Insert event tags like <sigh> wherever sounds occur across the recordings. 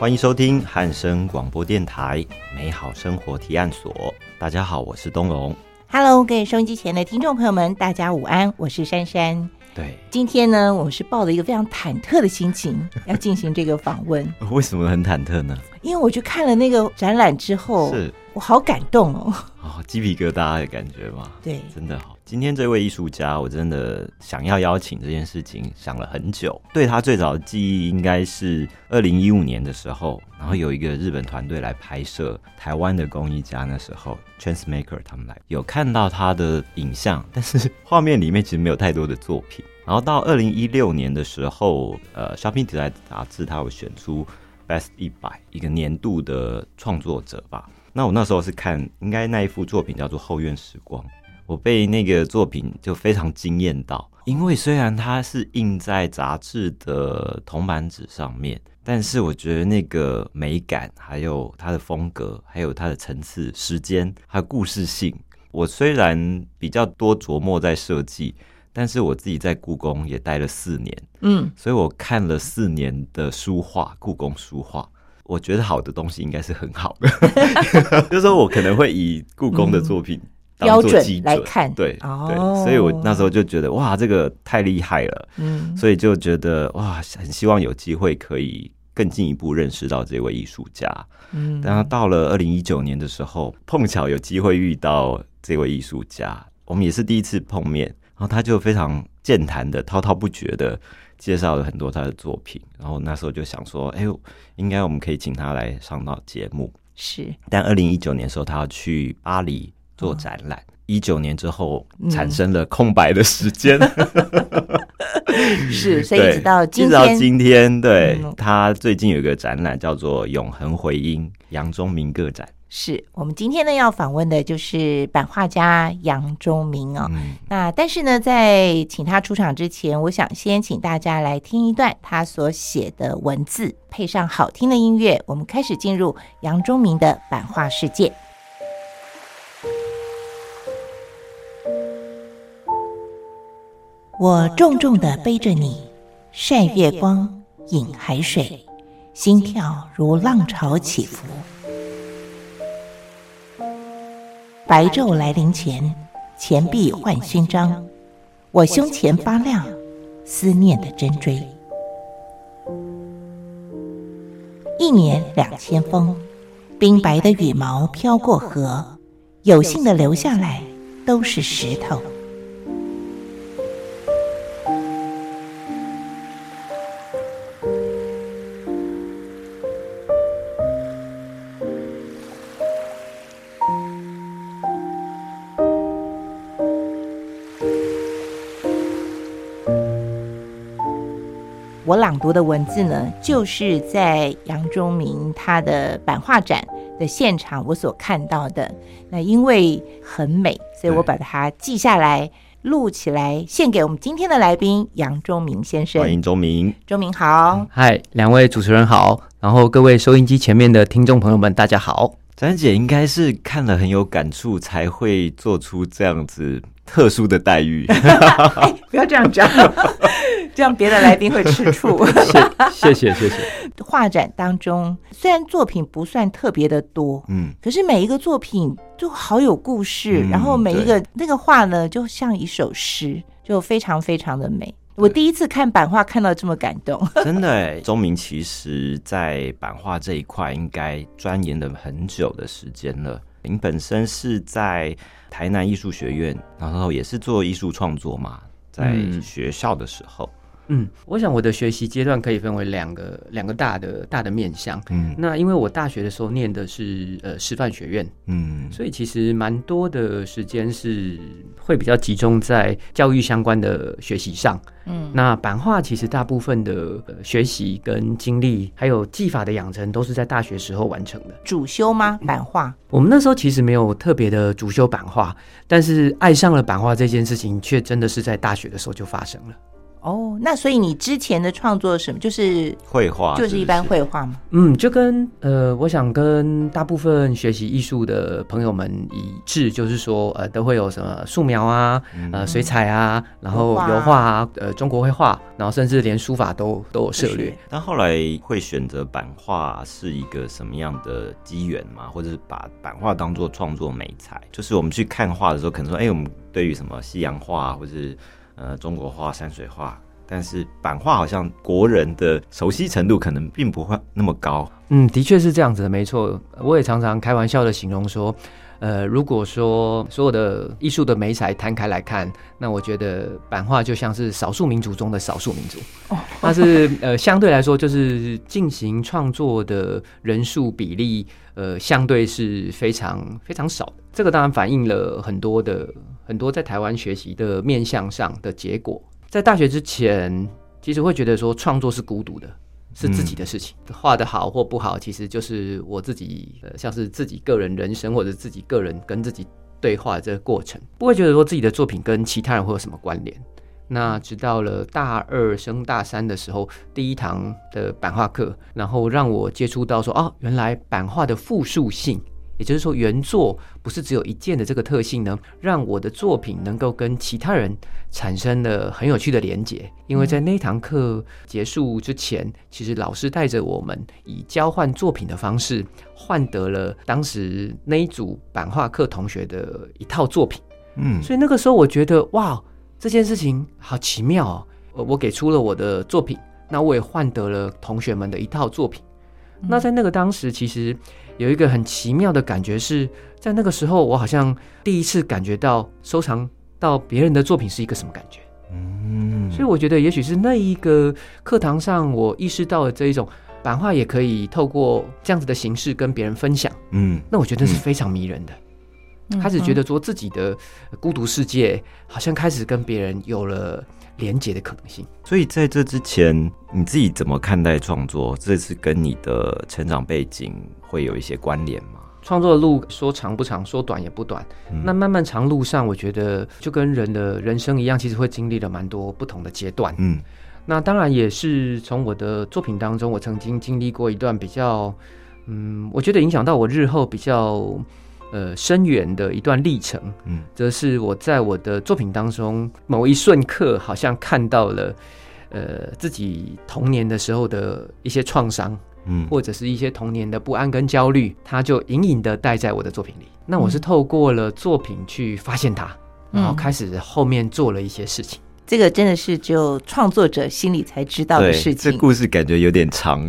欢迎收听汉声广播电台美好生活提案所。大家好，我是东龙。Hello，各位收音机前的听众朋友们，大家午安，我是珊珊。对，今天呢，我们是抱着一个非常忐忑的心情 <laughs> 要进行这个访问，为什么很忐忑呢？因为我去看了那个展览之后，是我好感动哦。哦，鸡皮疙瘩的感觉吗？对，真的好。今天这位艺术家，我真的想要邀请这件事情，想了很久。对他最早的记忆应该是二零一五年的时候，然后有一个日本团队来拍摄台湾的工艺家，那时候 Transmaker 他们来有看到他的影像，但是画面里面其实没有太多的作品。然后到二零一六年的时候，呃，Shopping Design 杂志它有选出 Best 一百一个年度的创作者吧。那我那时候是看，应该那一幅作品叫做《后院时光》。我被那个作品就非常惊艳到，因为虽然它是印在杂志的铜版纸上面，但是我觉得那个美感，还有它的风格，还有它的层次、时间，还有故事性，我虽然比较多琢磨在设计，但是我自己在故宫也待了四年，嗯，所以我看了四年的书画，故宫书画。我觉得好的东西应该是很好的，<laughs> 就是说我可能会以故宫的作品、标准来看，对、哦、对，所以我那时候就觉得哇，这个太厉害了，嗯，所以就觉得哇，很希望有机会可以更进一步认识到这位艺术家。嗯，然后到了二零一九年的时候，碰巧有机会遇到这位艺术家，我们也是第一次碰面，然后他就非常健谈的、滔滔不绝的介绍了很多他的作品，然后那时候就想说，哎呦，应该我们可以请他来上到节目。是，但二零一九年的时候，他要去巴黎做展览。一、九、年之后产生了空白的时间，是，<laughs> 所以一直到今天，直到今天，对、嗯、他最近有一个展览叫做《永恒回音》杨忠明个展。是我们今天呢要访问的就是版画家杨忠明哦。嗯、那但是呢，在请他出场之前，我想先请大家来听一段他所写的文字，配上好听的音乐，我们开始进入杨忠明的版画世界。我重重的背着你，晒月光，饮海水，心跳如浪潮起伏。白昼来临前，钱币换勋章，我胸前发亮，思念的针锥。一年两千风，冰白的羽毛飘过河，有幸的留下来都是石头。我朗读的文字呢，就是在杨忠明他的版画展的现场我所看到的。那因为很美，所以我把它记下来、录起来，献给我们今天的来宾杨忠明先生。欢迎忠明，忠明好。嗨，两位主持人好，然后各位收音机前面的听众朋友们，大家好。詹姐应该是看了很有感触，才会做出这样子特殊的待遇。<laughs> <laughs> 哎，不要这样讲，这样别的来宾会吃醋。<laughs> 谢谢谢谢。画展当中，虽然作品不算特别的多，嗯，可是每一个作品就好有故事，嗯然后每一个那个画呢，就像一首诗，就非常非常的美。我第一次看版画看到这么感动，<laughs> 真的哎！钟明其实在版画这一块应该钻研了很久的时间了。您本身是在台南艺术学院，然后也是做艺术创作嘛，在学校的时候。嗯，我想我的学习阶段可以分为两个两个大的大的面向。嗯那因为我大学的时候念的是呃师范学院，嗯所以其实蛮多的时间是会比较集中在教育相关的学习上。嗯，那版画其实大部分的、呃、学习跟经历，还有技法的养成，都是在大学时候完成的。主修吗？版画？我们那时候其实没有特别的主修版画，但是爱上了版画这件事情，却真的是在大学的时候就发生了。哦，那所以你之前的创作什么？就是绘画就是一般绘画吗？嗯，就跟呃，我想跟大部分学习艺术的朋友们一致，就是说，呃，都会有什么素描啊，呃，水彩啊，然后油画啊油画啊，呃，中国绘画，然后甚至连书法都都有涉猎。但后来会选择版画是一个什么样的机缘吗？或者是把版画当做创作美材？就是我们去看画的时候，可能说，哎、我们对于什么西洋画或者是呃中国画、山水画，但是版画好像国人的熟悉程度可能并不会那么高。嗯，的确是这样子的，没错。我也常常开玩笑的形容说，呃，如果说所有的艺术的美彩摊开来看，那我觉得版画就像是少数民族中的少数民族，哦它是呃相对来说就是进行创作的人数比例，呃，相对是非常非常少的。这个当然反映了很多的很多在台湾学习的面向上的结果。在大学之前，其实会觉得说创作是孤独的，是自己的事情，画的好或不好，其实就是我自己，呃，像是自己个人人生或者自己个人跟自己对话的这个过程，不会觉得说自己的作品跟其他人会有什么关联。那直到了大二升大三的时候，第一堂的版画课，然后让我接触到说，哦，原来版画的复数性，也就是说原作不是只有一件的这个特性呢，让我的作品能够跟其他人产生了很有趣的连结。因为在那堂课结束之前，其实老师带着我们以交换作品的方式，换得了当时那一组版画课同学的一套作品。嗯，所以那个时候我觉得，哇，这件事情好奇妙哦！我我给出了我的作品，那我也换得了同学们的一套作品。那在那个当时，其实有一个很奇妙的感觉是，在那个时候，我好像第一次感觉到收藏到别人的作品是一个什么感觉。嗯，所以我觉得，也许是那一个课堂上，我意识到了这一种版画也可以透过这样子的形式跟别人分享。嗯，那我觉得是非常迷人的。开始觉得说自己的孤独世界好像开始跟别人有了连接的可能性。所以在这之前，你自己怎么看待创作？这是跟你的成长背景会有一些关联吗？创作的路说长不长，说短也不短。那漫漫长路上，我觉得就跟人的人生一样，其实会经历了蛮多不同的阶段。嗯那当然也是从我的作品当中，我曾经经历过一段比较，嗯，我觉得影响到我日后比较呃深远的一段历程。嗯，则是我在我的作品当中某一瞬刻，好像看到了呃自己童年的时候的一些创伤，嗯，或者是一些童年的不安跟焦虑，它就隐隐的带在我的作品里。那我是透过了作品去发现它，然后开始后面做了一些事情。这个真的是只有创作者心里才知道的，事情。这故事感觉有点长。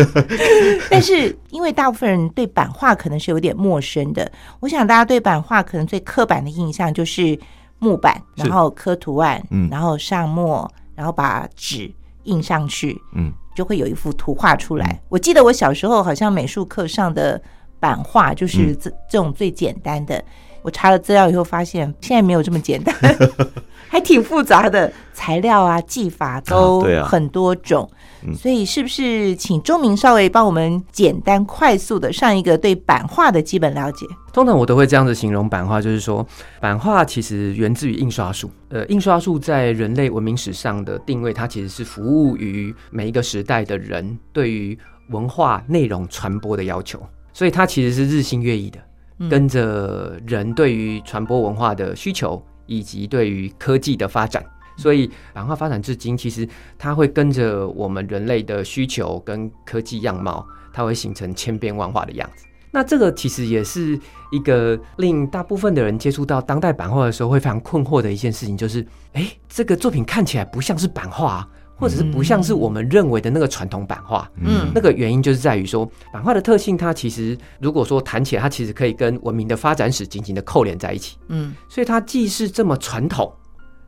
<laughs> 但是因为大部分人对版画可能是有点陌生的，我想大家对版画可能最刻板的印象就是木板，然后刻图案，嗯然后上墨，然后把纸印上去，嗯，就会有一幅图画出来。我记得我小时候好像美术课上的版画就是这、这种最简单的。我查了资料以后发现，现在没有这么简单，<laughs> 还挺复杂的，材料啊、技法都很多种。嗯所以是不是请钟明稍微帮我们简单快速的上一个对版画的基本了解？通常我都会这样子形容版画，就是说，版画其实源自于印刷术。呃，印刷术在人类文明史上的定位，它其实是服务于每一个时代的人对于文化内容传播的要求，所以它其实是日新月异的，跟着人对于传播文化的需求以及对于科技的发展。所以版画发展至今，其实它会跟着我们人类的需求跟科技样貌，它会形成千变万化的样子。那这个其实也是一个令大部分的人接触到当代版画的时候会非常困惑的一件事情，就是，哎，这个作品看起来不像是版画啊，或者是不像是我们认为的那个传统版画。嗯那个原因就是在于说，版画的特性，它其实如果说谈起来，它其实可以跟文明的发展史紧紧的扣连在一起。嗯所以它既是这么传统，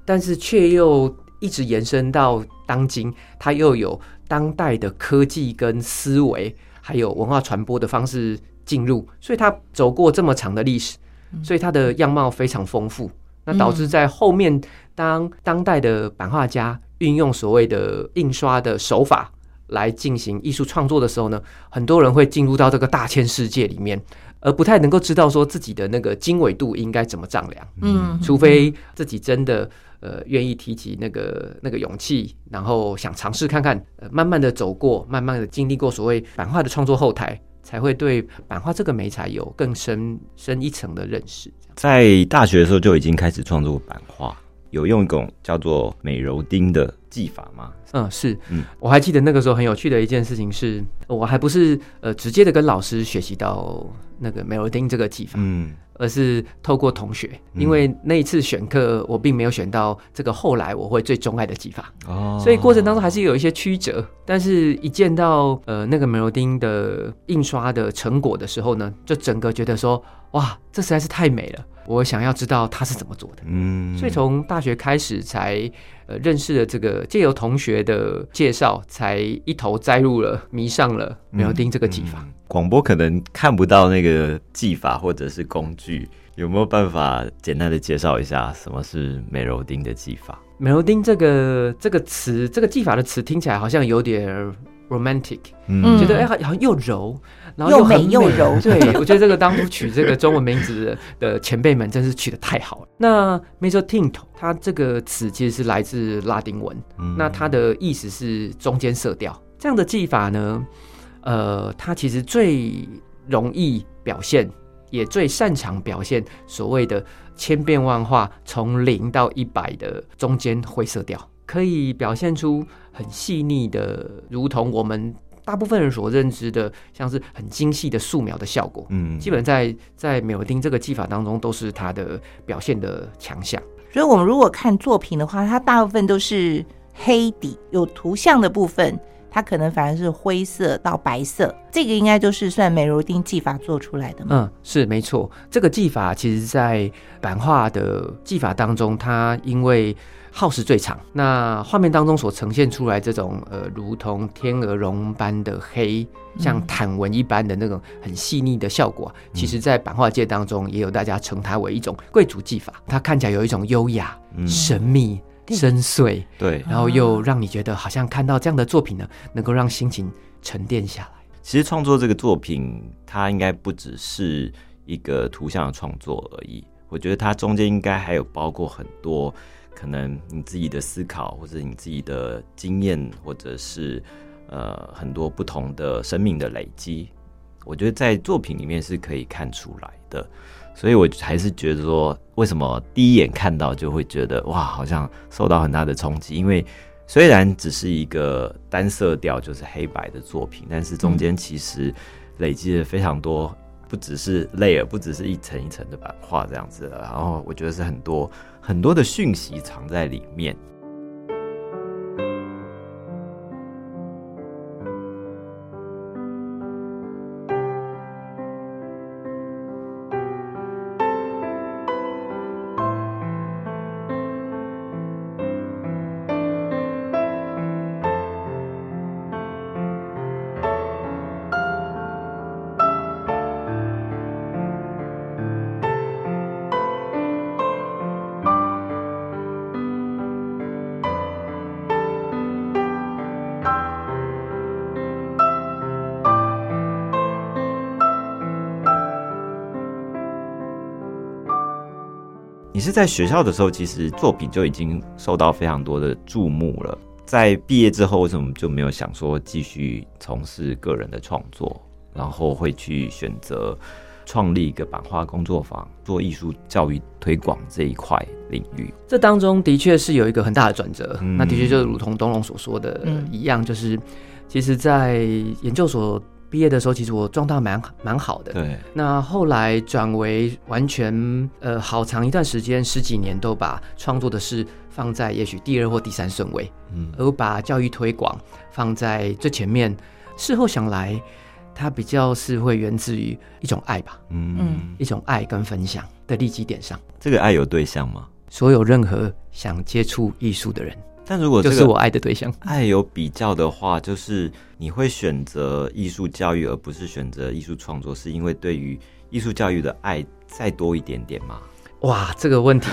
但是却又一直延伸到当今，它又有当代的科技跟思维，还有文化传播的方式进入，所以它走过这么长的历史，所以它的样貌非常丰富。那导致在后面，当当代的版画家运用所谓的印刷的手法来进行艺术创作的时候呢，很多人会进入到这个大千世界里面，而不太能够知道说自己的那个经纬度应该怎么丈量。嗯，除非自己真的呃愿意提起那个那个勇气，然后想尝试看看，呃，慢慢的走过，慢慢的经历过所谓版画的创作后台，才会对版画这个美材有更深深一层的认识。在大学的时候就已经开始创作版画，有用一种叫做美柔丁的技法吗？嗯，是，嗯。嗯，我还记得那个时候很有趣的一件事情是，我还不是呃直接的跟老师学习到那个美罗丁这个技法，嗯。而是透过同学，因为那一次选课我并没有选到这个后来我会最钟爱的技法，哦。所以过程当中还是有一些曲折，但是一见到呃那个美罗丁的印刷的成果的时候呢，就整个觉得说哇，这实在是太美了，我想要知道它是怎么做的。嗯。所以从大学开始才呃认识了这个，借由同学的介绍，才一头栽入了迷上了美柔丁这个技法。嗯广播可能看不到那个技法或者是工具，有没有办法简单的介绍一下什么是美柔丁的技法？美柔丁这个这个词，这个技法的词听起来好像有点 romantic，、嗯。觉得哎好好像又柔，然后又很美。又柔 <laughs> 对，我觉得这个当初取这个中文名字的前辈们真是取得太好了。那 mezzotinto 它这个词其实是来自拉丁文，嗯。那它的意思是中间色调。这样的技法呢，呃，它其实最容易表现，也最擅长表现所谓的千变万化，从零到一百的中间灰色调，可以表现出很细腻的，如同我们大部分人所认知的，像是很精细的素描的效果。嗯基本在在美尔丁这个技法当中，都是它的表现的强项。所以我们如果看作品的话，它大部分都是黑底，有图像的部分，它可能反而是灰色到白色，这个应该就是算美如丁技法做出来的嘛。嗯，是没错。这个技法其实，在版画的技法当中，它因为耗时最长，那画面当中所呈现出来这种呃，如同天鹅绒般的黑，像坦纹一般的那种很细腻的效果啊，其实在版画界当中也有大家称它为一种贵族技法。它看起来有一种优雅、嗯神秘、深邃，对，然后又让你觉得好像看到这样的作品呢，能够让心情沉淀下来。其实创作这个作品，它应该不只是一个图像的创作而已。我觉得它中间应该还有包括很多可能你自己的思考，或者你自己的经验，或者是呃很多不同的生命的累积。我觉得在作品里面是可以看出来的。所以我还是觉得说，为什么第一眼看到就会觉得哇，好像受到很大的冲击？因为虽然只是一个单色调，就是黑白的作品，但是中间其实累积了非常多，不只是 layer，不只是一层一层的版画这样子的，然后我觉得是很多很多的讯息藏在里面。是在学校的时候，其实作品就已经受到非常多的注目了。在毕业之后，为什么就没有想说继续从事个人的创作，然后会去选择创立一个版画工作坊，做艺术教育推广这一块领域？这当中的确是有一个很大的转折，嗯那的确就如同东龙所说的嗯一样，就是其实，在研究所毕业的时候，其实我状态蛮蛮好的。对，那后来转为完全呃好长一段时间，十几年都把创作的事放在也许第二或第三顺位，嗯而把教育推广放在最前面。事后想来，它比较是会源自于一种爱吧，嗯嗯一种爱跟分享的利基点上。这个爱有对象吗？所有任何想接触艺术的人，但如果这个就是我爱的对象。爱有比较的话，就是你会选择艺术教育，而不是选择艺术创作，是因为对于艺术教育的爱再多一点点吗？哇，这个问题，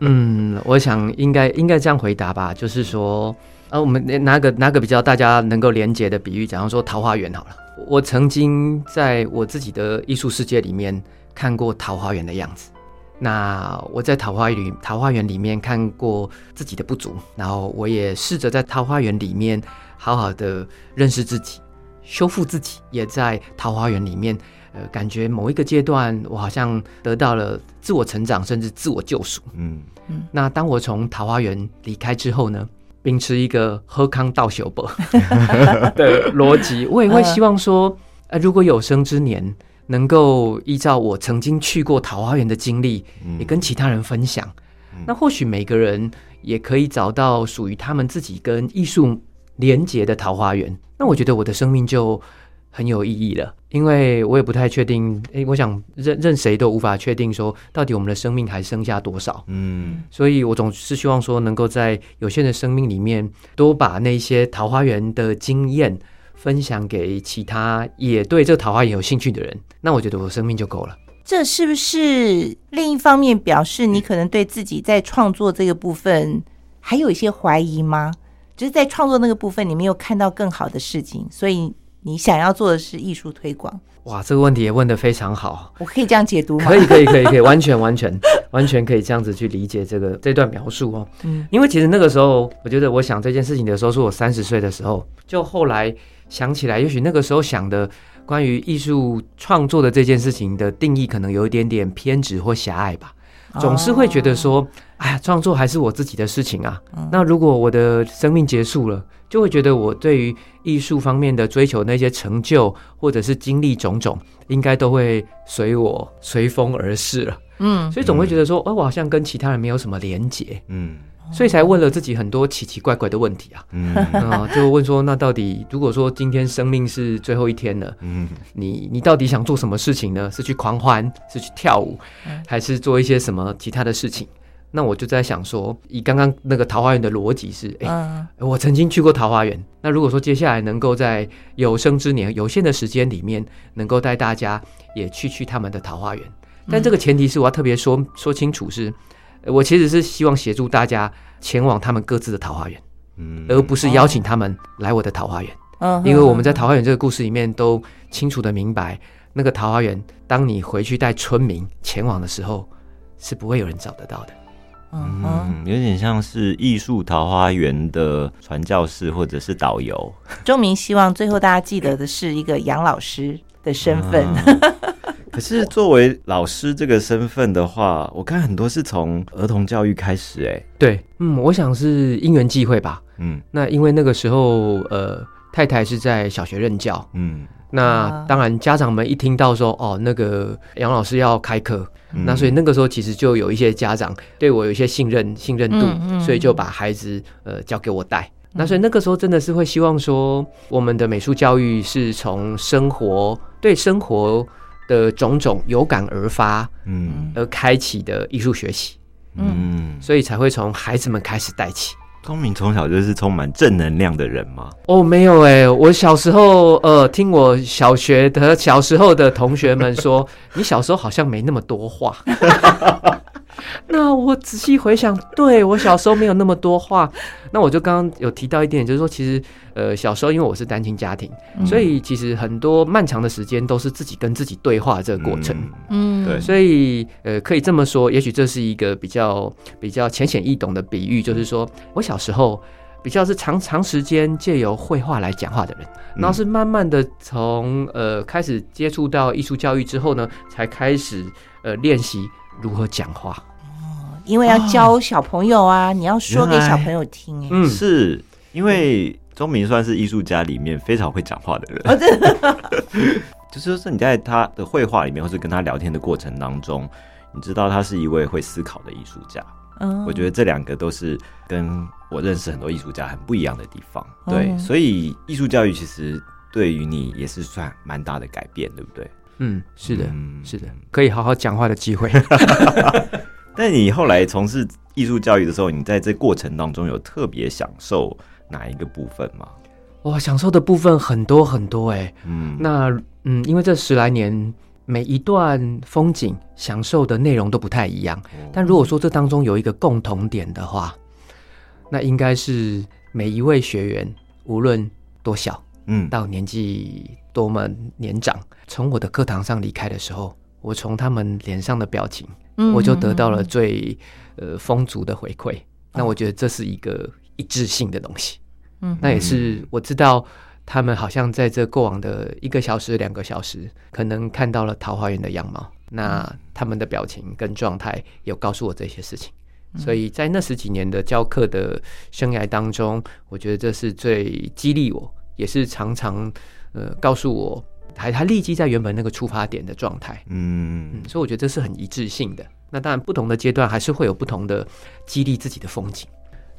嗯，我想应该应该这样回答吧，就是说，呃，我们拿个拿个比较大家能够连结的比喻，假如说桃花源好了，我曾经在我自己的艺术世界里面看过桃花源的样子，那我在桃花里桃花源里面看过自己的不足，然后我也试着在桃花源里面好好的认识自己，修复自己，也在桃花源里面，呃，感觉某一个阶段我好像得到了自我成长，甚至自我救赎。嗯那当我从桃花源离开之后呢，秉持一个喝康道修本的逻辑，我也会希望说，呃，如果有生之年能够依照我曾经去过桃花源的经历，嗯也跟其他人分享，那或许每个人也可以找到属于他们自己跟艺术连结的桃花源。那我觉得我的生命就很有意义了，因为我也不太确定，诶，我想任任谁都无法确定说到底我们的生命还剩下多少。嗯所以我总是希望说，能够在有限的生命里面，多把那些桃花源的经验分享给其他也对这个桃花源有兴趣的人。那我觉得我生命就够了。这是不是另一方面表示你可能对自己在创作这个部分还有一些怀疑吗？就是在创作那个部分，你没有看到更好的事情，所以你想要做的是艺术推广。哇，这个问题也问得非常好。我可以这样解读吗？可以，可以，可以，可以，完全，完全，完全可以这样子去理解这个这段描述哦。嗯因为其实那个时候，我觉得我想这件事情的时候，是我三十岁的时候，就后来想起来，也许那个时候想的关于艺术创作的这件事情的定义，可能有一点点偏执或狭隘吧。总是会觉得说，哎呀，创作还是我自己的事情啊。那如果我的生命结束了，就会觉得我对于艺术方面的追求那些成就，或者是经历种种，应该都会随我随风而逝了。嗯所以总会觉得说，哦，我好像跟其他人没有什么连结，嗯所以才问了自己很多奇奇怪怪的问题啊。嗯 <laughs> 啊、就问说，那到底如果说今天生命是最后一天了，嗯你你到底想做什么事情呢？是去狂欢，是去跳舞，还是做一些什么其他的事情？那我就在想说，以刚刚那个桃花源的逻辑是，哎、嗯我曾经去过桃花源。那如果说接下来能够在有生之年、有限的时间里面，能够带大家也去去他们的桃花源，但这个前提是我要特别说说清楚是，呃我其实是希望协助大家前往他们各自的桃花源，嗯而不是邀请他们来我的桃花源。嗯因为我们在桃花源这个故事里面都清楚的明白，那个桃花源，当你回去带村民前往的时候，是不会有人找得到的。嗯，嗯，有点像是艺术桃花源的传教士或者是导游 <laughs> 钟明希望最后大家记得的是一个杨老师的身份。嗯可是作为老师这个身份的话，我看很多是从儿童教育开始，哎，对，嗯，我想是因缘际会吧。嗯。那因为那个时候，呃，太太是在小学任教，嗯，那啊当然家长们一听到说，哦，那个杨老师要开课，嗯。那所以那个时候其实就有一些家长对我有一些信任信任度，嗯嗯所以就把孩子呃交给我带。那所以那个时候真的是会希望说，我们的美术教育是从生活对生活的种种有感而发嗯而开启的艺术学习，嗯，所以才会从孩子们开始带起。聪明从小就是充满正能量的人吗？哦，没有哎、我小时候呃，听我小学的小时候的同学们说，<laughs> 你小时候好像没那么多话。<laughs> <laughs> <laughs> 那我仔细回想，对我小时候没有那么多话。<laughs> 那我就刚刚有提到一点，就是说，其实呃，小时候因为我是单亲家庭，所以其实很多漫长的时间都是自己跟自己对话这个过程。嗯。嗯，对。所以，呃，可以这么说，也许这是一个比较比较浅显易懂的比喻，就是说我小时候比较是长长时间借由绘画来讲话的人，然后是慢慢的从呃开始接触到艺术教育之后呢，才开始呃练习如何讲话。哦因为要教小朋友啊，你要说给小朋友听。哎，嗯，是因为钟明算是艺术家里面非常会讲话的人，哦，真的，<laughs> 就是说你在他的绘画里面，或是跟他聊天的过程当中，你知道他是一位会思考的艺术家。嗯我觉得这两个都是跟我认识很多艺术家很不一样的地方。对，嗯所以艺术教育其实对于你也是算蛮大的改变，对不对？嗯，是的，嗯是的，可以好好讲话的机会。<laughs> 但你后来从事艺术教育的时候，你在这过程当中有特别享受哪一个部分吗？哇，享受的部分很多很多哎。嗯，那嗯，因为这十来年，每一段风景享受的内容都不太一样。哦但如果说这当中有一个共同点的话，那应该是每一位学员，无论多小嗯到年纪多么年长，从我的课堂上离开的时候，我从他们脸上的表情，嗯我就得到了最呃丰足的回馈。那我觉得这是一个一致性的东西。嗯那也是我知道他们好像在这过往的一个小时、两个小时，可能看到了桃花源的样貌。那他们的表情跟状态有告诉我这些事情，所以在那十几年的教课的生涯当中，我觉得这是最激励我，也是常常呃告诉我，还还立即在原本那个出发点的状态。嗯嗯，所以我觉得这是很一致性的。那当然，不同的阶段还是会有不同的激励自己的风景。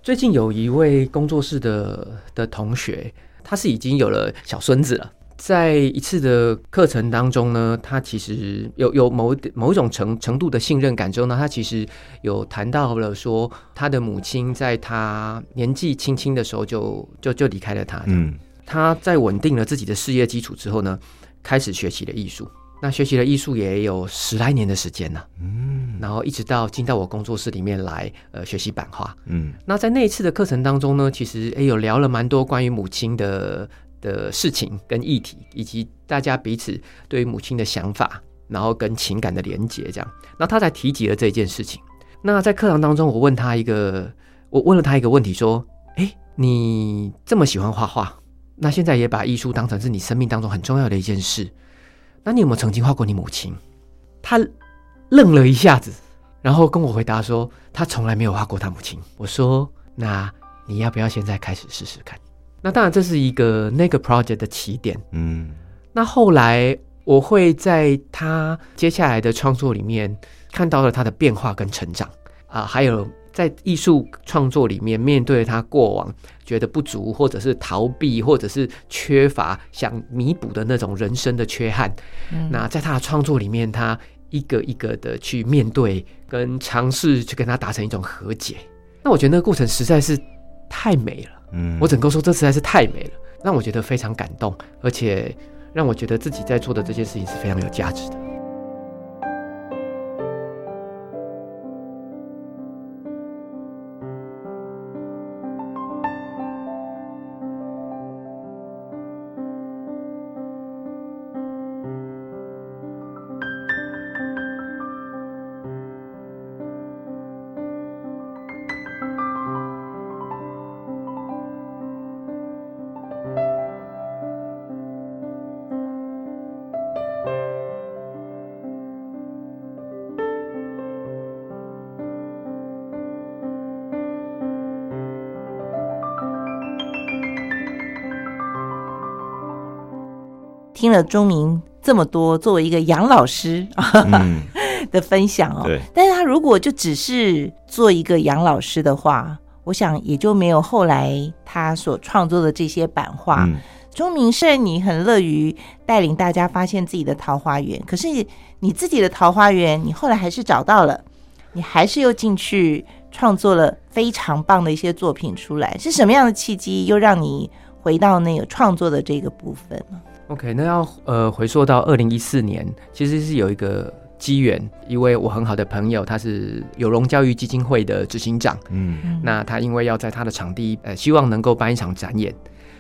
最近有一位工作室的的同学，他是已经有了小孙子了。在一次的课程当中呢，他其实有有某某一种程程度的信任感之后呢，他其实有谈到了说，他的母亲在他年纪轻轻的时候就就就离开了他。嗯他在稳定了自己的事业基础之后呢，开始学习了艺术。那学习了艺术也有十来年的时间了，嗯然后一直到进到我工作室里面来，呃，学习版画。嗯那在那一次的课程当中呢，其实也有聊了蛮多关于母亲的的事情跟议题，以及大家彼此对于母亲的想法，然后跟情感的连结这样。那他才提及了这件事情。那在课堂当中，我问他一个，我问了他一个问题，说：哎，你这么喜欢画画，那现在也把艺术当成是你生命当中很重要的一件事，那你有没有曾经画过你母亲？他愣了一下子，然后跟我回答说，他从来没有画过他母亲。我说，那你要不要现在开始试试看？那当然，这是一个那个 project 的起点。嗯那后来我会在他接下来的创作里面看到了他的变化跟成长啊，还有在艺术创作里面面对他过往觉得不足，或者是逃避，或者是缺乏想弥补的那种人生的缺憾。那在他的创作里面，他一个一个的去面对，跟尝试去跟他达成一种和解。那我觉得那个过程实在是太美了。嗯我整个说这实在是太美了，让我觉得非常感动，而且让我觉得自己在做的这件事情是非常有价值的。听了钟明这么多，作为一个杨老师嗯 <laughs> 的分享哦，对，但是他如果就只是做一个杨老师的话，我想也就没有后来他所创作的这些版画。嗯钟明胜你很乐于带领大家发现自己的桃花源，可是你自己的桃花源，你后来还是找到了，你还是又进去创作了非常棒的一些作品出来。是什么样的契机，又让你回到那个创作的这个部分呢？OK，那要呃回溯到二零一四年，其实是有一个机缘，一位我很好的朋友，他是有容教育基金会的执行长。嗯。那他因为要在他的场地，呃，希望能够办一场展演，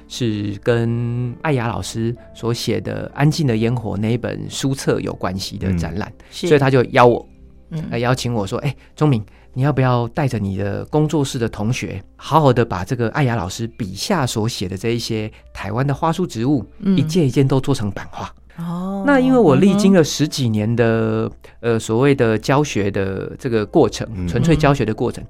是跟艾雅老师所写的《安静的烟火》那一本书册有关系的展览，是，所以他就邀我，嗯。呃，邀请我说，哎、钟明，你要不要带着你的工作室的同学，好好的把这个艾雅老师笔下所写的这一些台湾的花束植物，嗯。一件一件都做成版画。哦。那因为我历经了，十几年的呃所谓的教学的这个过程，嗯。纯粹教学的过程，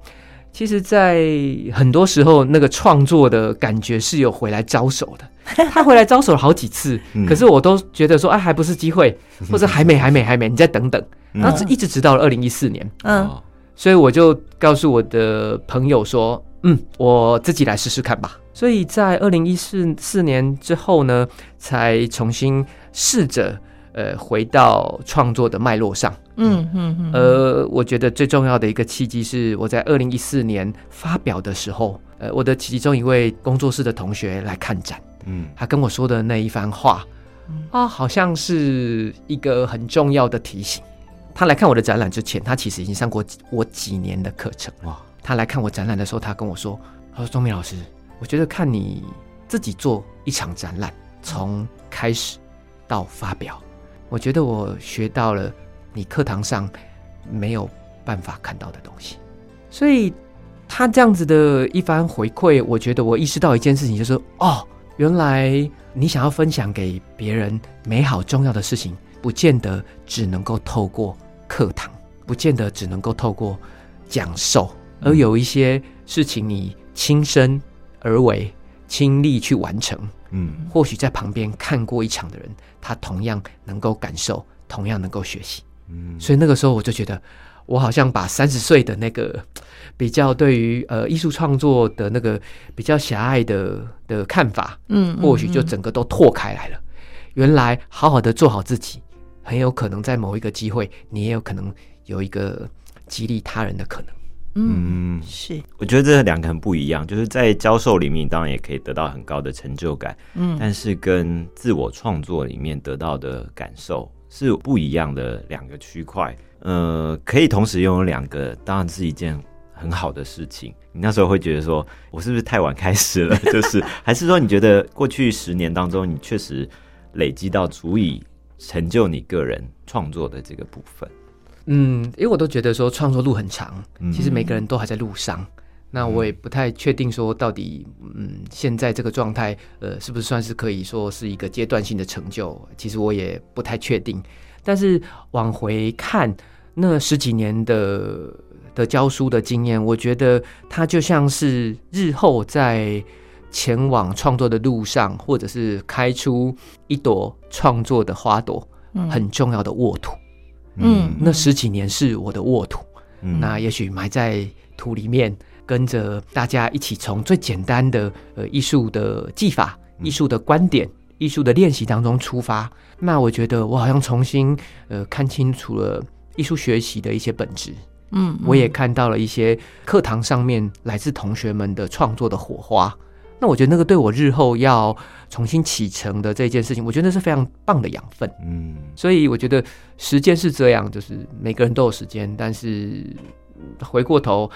其实，在很多时候那个创作的感觉是有回来招手的。<laughs> 他回来招手了好几次，嗯。可是我都觉得说，哎，还不是机会，或者还没，还没，还没，你再等等。嗯。那一直直到了二零一四年，嗯。哦所以我就告诉我的朋友说，嗯，我自己来试试看吧。所以在二零一四四年之后呢，才重新试着呃回到创作的脉络上。嗯嗯嗯，呃，我觉得最重要的一个契机是我在二零一四年发表的时候，呃，我的其中一位工作室的同学来看展，嗯他跟我说的那一番话嗯，啊，好像是一个很重要的提醒。他来看我的展览之前，他其实已经上过我几年的课程。哇，他来看我展览的时候，他跟我说：“他说钟明老师，我觉得看你自己做一场展览，从开始到发表，我觉得我学到了你课堂上没有办法看到的东西。所以他这样子的一番回馈，我觉得我意识到一件事情，就是哦，原来你想要分享给别人美好重要的事情，不见得只能够透过课堂，不见得只能够透过讲授，而有一些事情你亲身而为。亲力去完成，嗯，或许在旁边看过一场的人，他同样能够感受，同样能够学习，嗯，所以那个时候我就觉得，我好像把三十岁的那个比较对于呃艺术创作的那个比较狭隘的的看法，嗯，或许就整个都拓开来了。原来好好的做好自己，很有可能在某一个机会，你也有可能有一个激励他人的可能。嗯，是，我觉得这两个很不一样，就是在教授里面当然也可以得到很高的成就感，嗯，但是跟自我创作里面得到的感受是不一样的两个区块。呃，可以同时拥有两个，当然是一件很好的事情。你那时候会觉得说，我是不是太晚开始了？就是还是说，你觉得过去十年当中，你确实累积到足以成就你个人创作的这个部分？嗯，因为我都觉得说创作路很长，其实每个人都还在路上。那我也不太确定说到底，嗯，现在这个状态，呃，是不是算是可以说是一个阶段性的成就？其实我也不太确定。但是往回看那十几年的的教书的经验，我觉得它就像是日后在前往创作的路上，或者是开出一朵创作的花朵，很重要的沃土。嗯，那十几年是我的沃土，那也许埋在土里面，跟着大家一起从最简单的呃艺术的技法、艺术的观点、艺术的练习当中出发。那我觉得我好像重新呃看清楚了艺术学习的一些本质。嗯，我也看到了一些课堂上面来自同学们的创作的火花。那我觉得那个对我日后要重新启程的这件事情，我觉得那是非常棒的养分。嗯，所以我觉得时间是这样，就是每个人都有时间，但是回过头，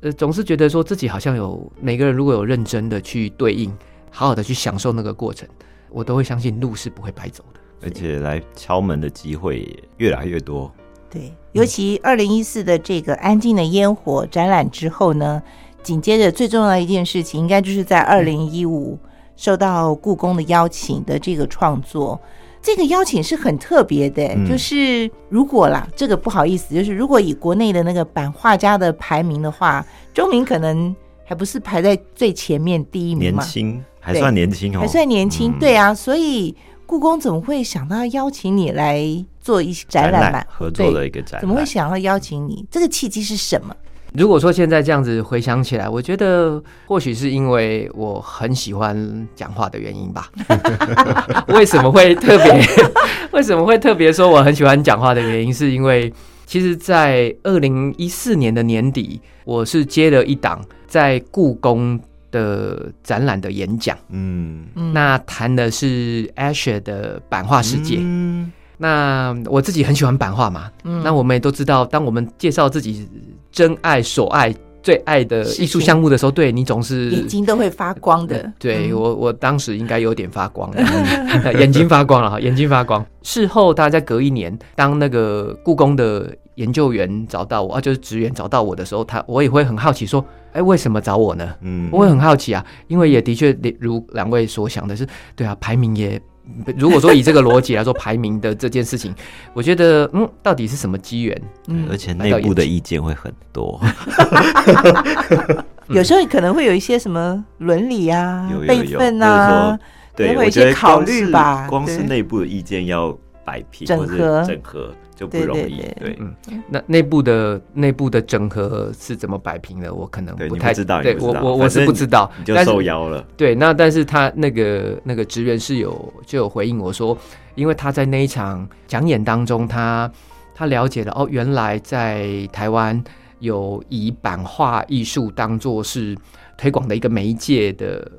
呃，总是觉得说自己好像有每个人如果有认真的去对应，好好的去享受那个过程，我都会相信路是不会白走的，而且来敲门的机会也越来越多。对，尤其二零一四的这个安静的烟火展览之后呢？紧接着最重要的一件事情，应该就是在二零一五受到故宫的邀请的这个创作。这个邀请是很特别的，就是如果啦，这个不好意思，就是如果以国内的那个版画家的排名的话，周明可能还不是排在最前面第一名嘛？年轻还算年轻哦，还算年轻，对啊。所以故宫怎么会想到邀请你来做一展览嘛？合作的一个展，怎么会想要邀请你？这个契机是什么？如果说现在这样子回想起来，我觉得 <laughs> 或许是因为我很喜欢讲话的原因吧。<laughs> 为什么会特别？<laughs> 为什么会特别说我很喜欢讲话的原因？是因为其实，在二零一四年的年底，我是接了一档在故宫的展览的演讲。嗯，那谈的是 Asher 的版画世界。那我自己很喜欢版画嘛，嗯那我们也都知道，当我们介绍自己真爱、所爱、最爱的艺术项目的时候，对你总是眼睛都会发光的。对我，我当时应该有点发光，<laughs> <laughs> 眼睛发光了哈，眼睛发光。事后，大家隔一年，当那个故宫的研究员找到我，啊，就是职员找到我的时候，他我也会很好奇说，哎，为什么找我呢？嗯，我会很好奇啊，因为也的确如两位所想的是，对啊，排名也。如果说以这个逻辑来说排名的这件事情，我觉得嗯，到底是什么机缘？嗯，而且内部的意见会很多，<laughs> 有时候可能会有一些什么伦理啊、辈分啊，对，有一些考虑吧。光是内部的意见要摆平，整合整合。就不容易，对，嗯，那内部的内部的整合是怎么摆平的？我可能不太知道，对我我我是不知道，你就受邀了。对，那但是他那个那个职员是有就有回应我说，因为他在那一场讲演当中，他他了解了哦，原来在台湾有以版画艺术当做是推广的一个媒介的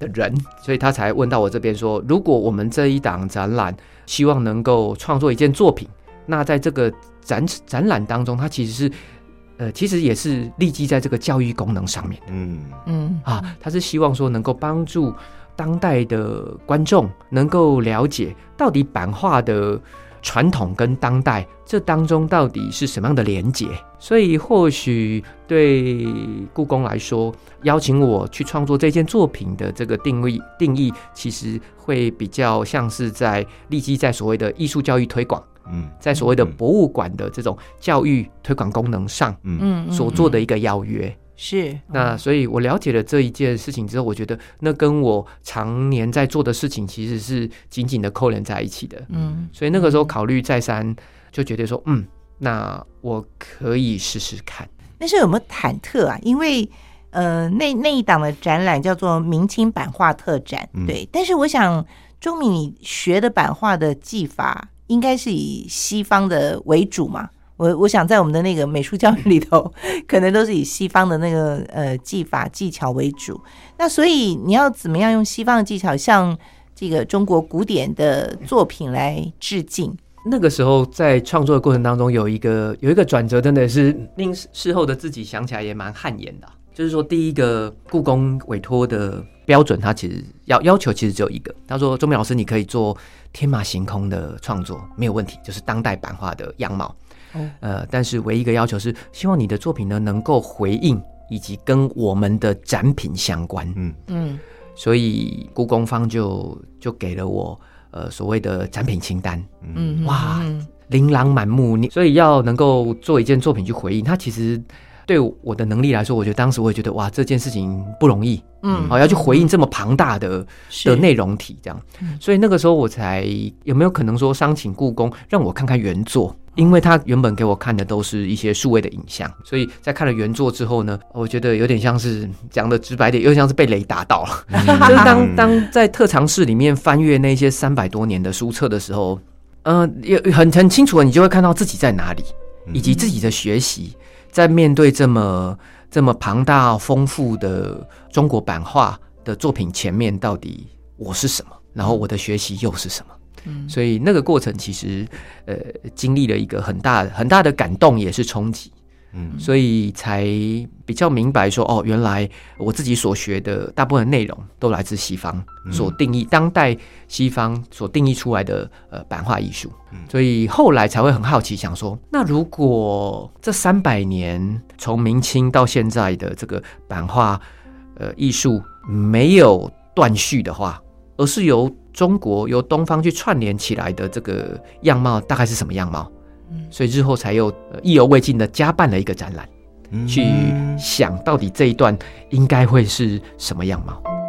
的人，所以他才问到我这边说，如果我们这一档展览希望能够创作一件作品。那在这个展展览当中，它其实是，呃，其实也是立基在这个教育功能上面的。嗯嗯啊，他是希望说能够帮助当代的观众能够了解到底版画的传统跟当代这当中到底是什么样的连结？所以或许对故宫来说，邀请我去创作这件作品的这个定位定义，其实会比较像是在立基在所谓的艺术教育推广，嗯在所谓的博物馆的这种教育推广功能上嗯嗯所做的一个邀约。是那所以，我了解了这一件事情之后，我觉得那跟我常年在做的事情其实是紧紧的扣连在一起的。嗯所以那个时候考虑再三，就觉得说，嗯，那我可以试试看。那时候有没有忐忑啊？因为呃，那那一档的展览叫做明清版画特展，嗯对。但是我想，钟敏你学的版画的技法应该是以西方的为主嘛？我我想在我们的那个美术教育里头，<laughs> 可能都是以西方的那个呃技法技巧为主。那所以你要怎么样用西方的技巧向这个中国古典的作品来致敬？那个时候在创作的过程当中，有一个有一个转折，真的是令事后的自己想起来也蛮汗颜的。就是说，第一个故宫委托的标准，他其实要要求其实只有一个，他说：“钟明老师，你可以做天马行空的创作，没有问题，就是当代版画的样貌。哦呃，但是唯一一个要求是，希望你的作品呢能够回应以及跟我们的展品相关。嗯嗯所以故宫方就就给了我呃所谓的展品清单，嗯，哇嗯琳琅满目。你所以要能够做一件作品去回应它，其实对我的能力来说，我觉得当时我也觉得哇，这件事情不容易，嗯。好、要去回应这么庞大的是。的内容体，这样。嗯。所以那个时候我才有没有可能说商请故宫让我看看原作。因为他原本给我看的都是一些数位的影像，所以在看了原作之后呢，我觉得有点像是讲的直白点，有点像是被雷打到了。就是 <laughs> 当当在特长室里面翻阅那些三百多年的书册的时候，呃，有很很清楚的，你就会看到自己在哪里，以及自己的学习，在面对这么这么庞大丰富的中国版画的作品前面，到底我是什么，然后我的学习又是什么？嗯所以那个过程其实，呃，经历了一个很大很大的感动，也是冲击。嗯所以才比较明白说，哦，原来我自己所学的大部分内容都来自西方嗯所定义，当代西方所定义出来的呃版画艺术嗯。所以后来才会很好奇，想说，那如果这三百年从明清到现在的这个版画呃艺术没有断续的话，而是由中国由东方去串联起来的这个样貌，大概是什么样貌？嗯所以日后才又呃意犹未尽的加办了一个展览。嗯去想到底这一段应该会是什么样貌。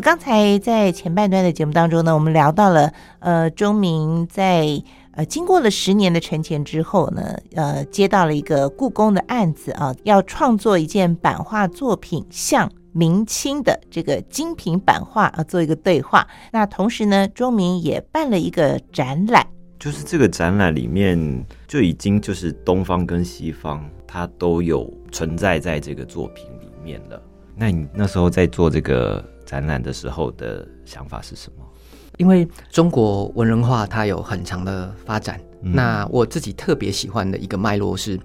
刚才在前半段的节目当中呢，我们聊到了呃，钟明在呃经过了十年的沉潜之后呢，呃，接到了一个故宫的案子啊，要创作一件版画作品，向明清的这个精品版画啊做一个对话。那同时呢，钟明也办了一个展览。就是这个展览里面就已经就是东方跟西方，它都有存在在这个作品里面了。那你那时候在做这个展览的时候的想法是什么？因为中国文人画它有很长的发展，嗯。那我自己特别喜欢的一个脉络是，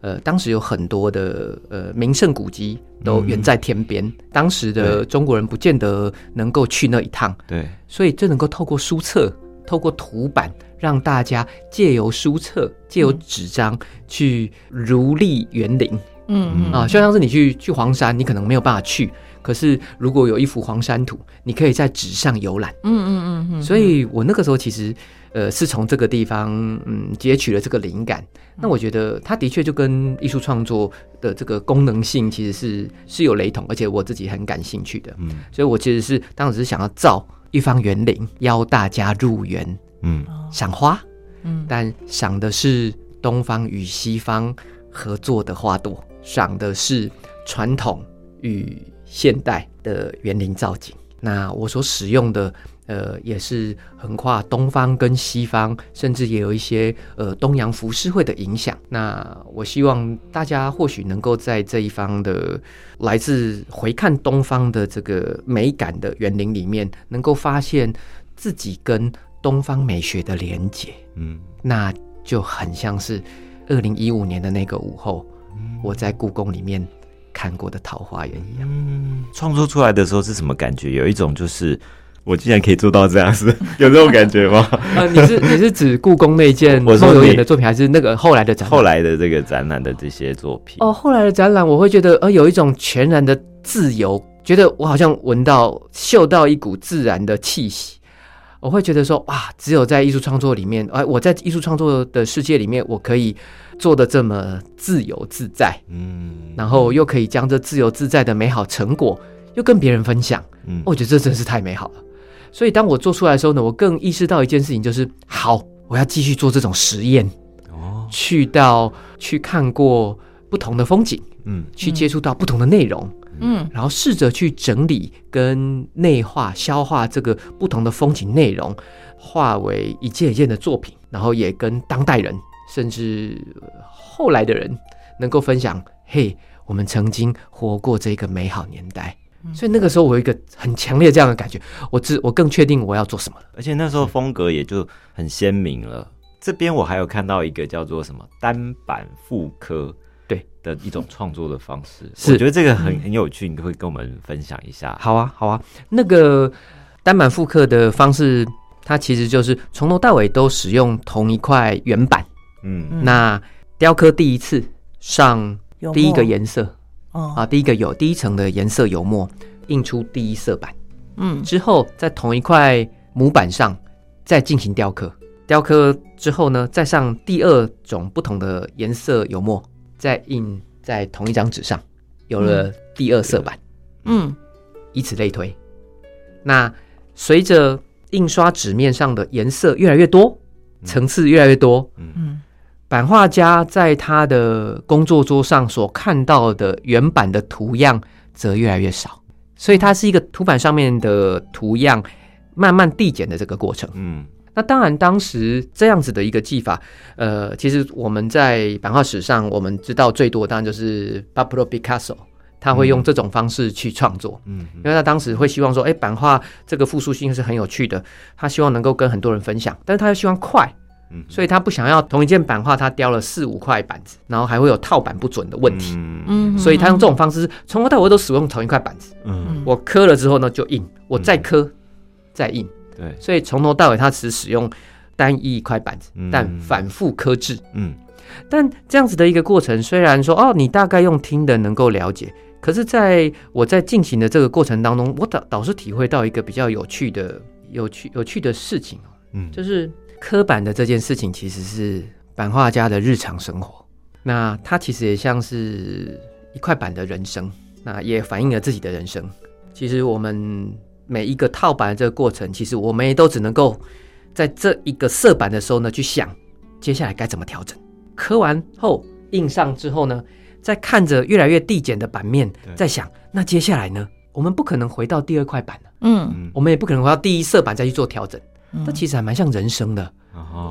呃，当时有很多的呃名胜古迹都远在天边，当时的中国人不见得能够去那一趟，对，所以这能够透过书册、透过图版，让大家借由书册、借由纸张去如历园林。嗯。啊，就像是你去去黄山，你可能没有办法去，可是如果有一幅黄山图，你可以在纸上游览。嗯嗯嗯嗯，所以我那个时候其实呃是从这个地方嗯截取了这个灵感。那我觉得它的确就跟艺术创作的这个功能性其实是是有雷同，而且我自己很感兴趣的。嗯所以我其实是当时是想要造一方园林，邀大家入园嗯赏花，嗯但赏的是东方与西方合作的花朵，赏的是传统与现代的园林造景。那我所使用的呃，也是横跨东方跟西方，甚至也有一些呃东洋浮世绘的影响。那我希望大家或许能够在这一方的来自回看东方的这个美感的园林里面，能够发现自己跟东方美学的连结。嗯，那就很像是二零一五年的那个午后，我在故宫里面看过的桃花源一样。嗯，创作出来的时候是什么感觉？有一种就是我竟然可以做到这样，子 <laughs> 有这种感觉吗？<laughs> 呃，你是你是指故宫那件 <laughs> 我说梦游你演的作品，还是那个后来的展览？后来的这个展览的这些作品，哦，后来的展览，我会觉得呃有一种全然的自由，觉得我好像闻到、嗅到一股自然的气息。我会觉得说，哇，只有在艺术创作里面，哎、我在艺术创作的世界里面，我可以做的这么自由自在，嗯，然后又可以将这自由自在的美好成果又跟别人分享。嗯。我觉得这真是太美好了。所以当我做出来的时候呢，我更意识到一件事情，就是好，我要继续做这种实验，哦，去到去看过不同的风景，嗯。去接触到不同的内容，嗯。然后试着去整理跟内化、消化这个不同的风景内容，化为一件一件的作品，然后也跟当代人甚至呃后来的人能够分享，嘿，我们曾经活过这个美好年代。所以那个时候我有一个很强烈这样的感觉，我知我更确定我要做什么了。而且那时候风格也就很鲜明了。这边我还有看到一个叫做什么单板复刻，对的一种创作的方式，是我觉得这个很很有趣，你可不可以跟我们分享一下？好啊，好啊，那个单板复刻的方式，它其实就是从头到尾都使用同一块原板。嗯。嗯那雕刻第一次上第一个颜色哦。啊，第一个有第一层的颜色油墨，印出第一色板。嗯。之后，在同一块模板上再进行雕刻。雕刻之后呢，再上第二种不同的颜色油墨，再印在同一张纸上，有了第二色板。嗯。以此类推。那随着印刷纸面上的颜色越来越多，层次越来越多，嗯版画家在他的工作桌上所看到的原版的图样则越来越少，所以它是一个图板上面的图样慢慢递减的这个过程。嗯那当然，当时这样子的一个技法，呃，其实我们在版画史上，我们知道最多当然就是 Pablo Picasso，他会用这种方式去创作。嗯因为他当时会希望说，哎，版画这个复苏性是很有趣的，他希望能够跟很多人分享，但是他又希望快，嗯所以他不想要同一件版画他雕了四五块板子，然后还会有套板不准的问题，嗯嗯，所以他用这种方式从头到尾都使用同一块板子，嗯，我刻了之后呢就印，我再刻、再印，对，所以从头到尾他只使用单一一块板子嗯，但反复刻制。嗯。但这样子的一个过程，虽然说哦，你大概用听的能够了解，可是在我在进行的这个过程当中，我导导是体会到一个比较有趣的、有趣、有趣的事情哦，嗯，就是刻板的这件事情，其实是版画家的日常生活。那它其实也像是一块板的人生，那也反映了自己的人生。其实我们每一个套板的这个过程，其实我们也都只能够在这一个色板的时候呢，去想接下来该怎么调整。刻完后印上之后呢，再看着越来越递减的版面对，再想那接下来呢，我们不可能回到第二块板了，嗯嗯，我们也不可能回到第一色板再去做调整。嗯。这其实还蛮像人生的，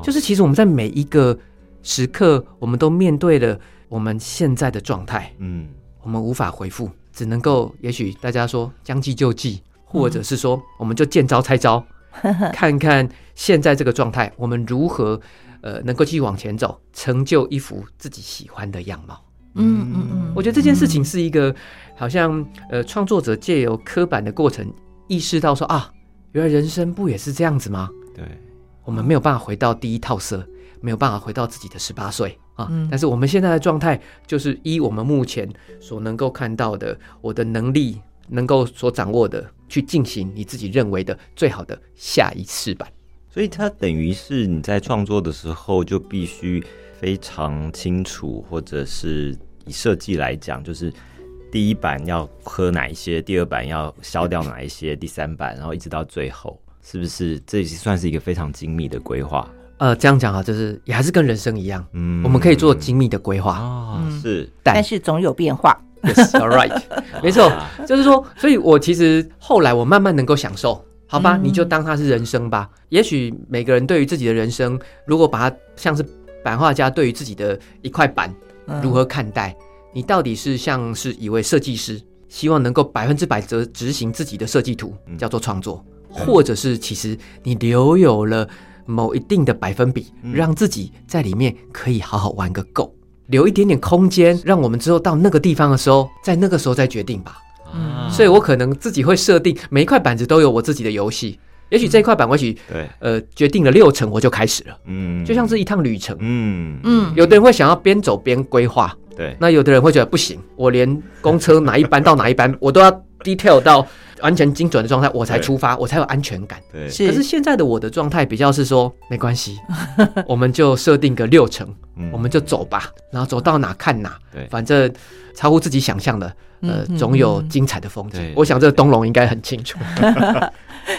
就是其实我们在每一个时刻，我们都面对了我们现在的状态，嗯。我们无法回复，只能够也许大家说将计就计，或者是说我们就见招拆招，<laughs> 看看现在这个状态，我们如何呃能够继续往前走，成就一幅自己喜欢的样貌。嗯嗯嗯，我觉得这件事情是一个好像呃创作者借由刻板的过程，意识到说啊，原来人生不也是这样子吗？对，我们没有办法回到第一套色，没有办法回到自己的十八岁啊。嗯但是我们现在的状态，就是依我们目前所能够看到的，我的能力能够所掌握的，去进行你自己认为的最好的下一次版。所以它等于是你在创作的时候就必须非常清楚，或者是以设计来讲，就是第一版要喝哪一些，第二版要消掉哪一些，第三版，然后一直到最后，是不是？这也算是一个非常精密的规划。呃，这样讲啊，就是也还是跟人生一样，嗯我们可以做精密的规划。啊，嗯是但但是总有变化。<laughs> Yes, all right，<laughs> 没错，就是说，所以我其实后来我慢慢能够享受好吧，嗯你就当它是人生吧。也许每个人对于自己的人生，如果把它像是版画家对于自己的一块板嗯如何看待，你到底是像是一位设计师，希望能够百分之百执执行自己的设计图，嗯。叫做创作，或者是其实你留有了某一定的百分比，嗯。让自己在里面可以好好玩个够，留一点点空间，让我们之后到那个地方的时候，在那个时候再决定吧。嗯所以我可能自己会设定每一块板子都有我自己的游戏。也许这一块板，或许对，呃决定了六成，我就开始了，嗯，就像是一趟旅程。嗯。嗯。有的人会想要边走边规划，对，那有的人会觉得不行，我连公车哪一班到哪一班，我都要 detail 到完全精准的状态，我才出发，我才有安全感。对，是可是现在的我的状态比较是说，没关系，<laughs> 我们就设定个六成，嗯。我们就走吧，然后走到哪看哪，对。反正超乎自己想象的，呃总有精彩的风景。我想这个东龙应该很清楚。<laughs>